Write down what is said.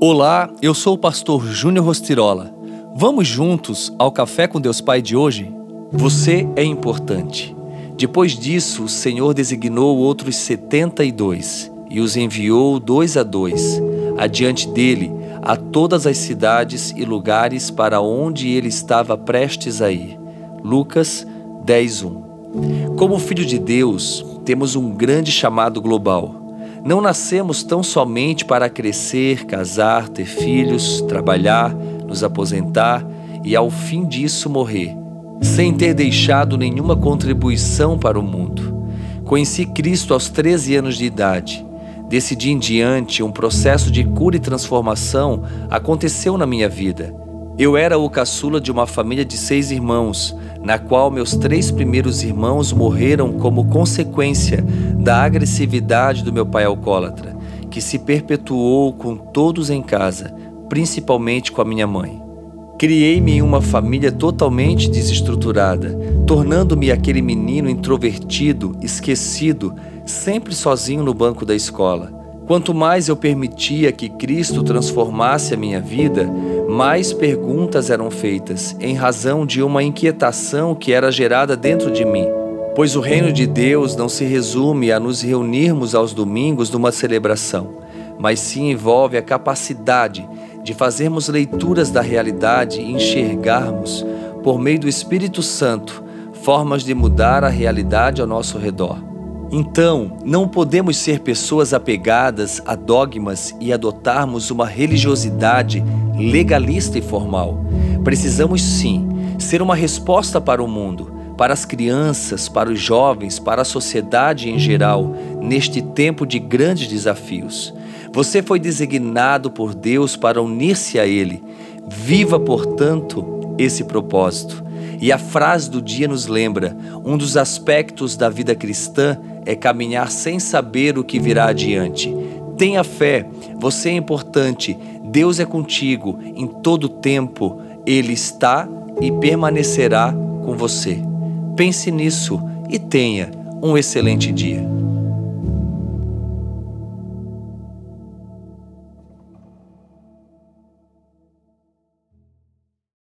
Olá, eu sou o pastor Júnior Rostirola. Vamos juntos ao Café com Deus Pai de hoje? Você é importante. Depois disso, o Senhor designou outros setenta e dois e os enviou dois a dois, adiante dele, a todas as cidades e lugares para onde ele estava prestes a ir. Lucas 10:1. Como filho de Deus, temos um grande chamado global não nascemos tão somente para crescer, casar, ter filhos, trabalhar, nos aposentar e ao fim disso morrer, sem ter deixado nenhuma contribuição para o mundo. Conheci Cristo aos 13 anos de idade. Desse dia em diante, um processo de cura e transformação aconteceu na minha vida. Eu era o caçula de uma família de seis irmãos, na qual meus três primeiros irmãos morreram como consequência da agressividade do meu pai alcoólatra, que se perpetuou com todos em casa, principalmente com a minha mãe. Criei-me em uma família totalmente desestruturada, tornando-me aquele menino introvertido, esquecido, sempre sozinho no banco da escola. Quanto mais eu permitia que Cristo transformasse a minha vida, mais perguntas eram feitas, em razão de uma inquietação que era gerada dentro de mim. Pois o reino de Deus não se resume a nos reunirmos aos domingos numa celebração, mas sim envolve a capacidade de fazermos leituras da realidade e enxergarmos, por meio do Espírito Santo, formas de mudar a realidade ao nosso redor. Então, não podemos ser pessoas apegadas a dogmas e adotarmos uma religiosidade legalista e formal. Precisamos sim ser uma resposta para o mundo, para as crianças, para os jovens, para a sociedade em geral, neste tempo de grandes desafios. Você foi designado por Deus para unir-se a Ele. Viva, portanto, esse propósito. E a frase do dia nos lembra: um dos aspectos da vida cristã é caminhar sem saber o que virá adiante. Tenha fé, você é importante, Deus é contigo em todo tempo, Ele está e permanecerá com você. Pense nisso e tenha um excelente dia.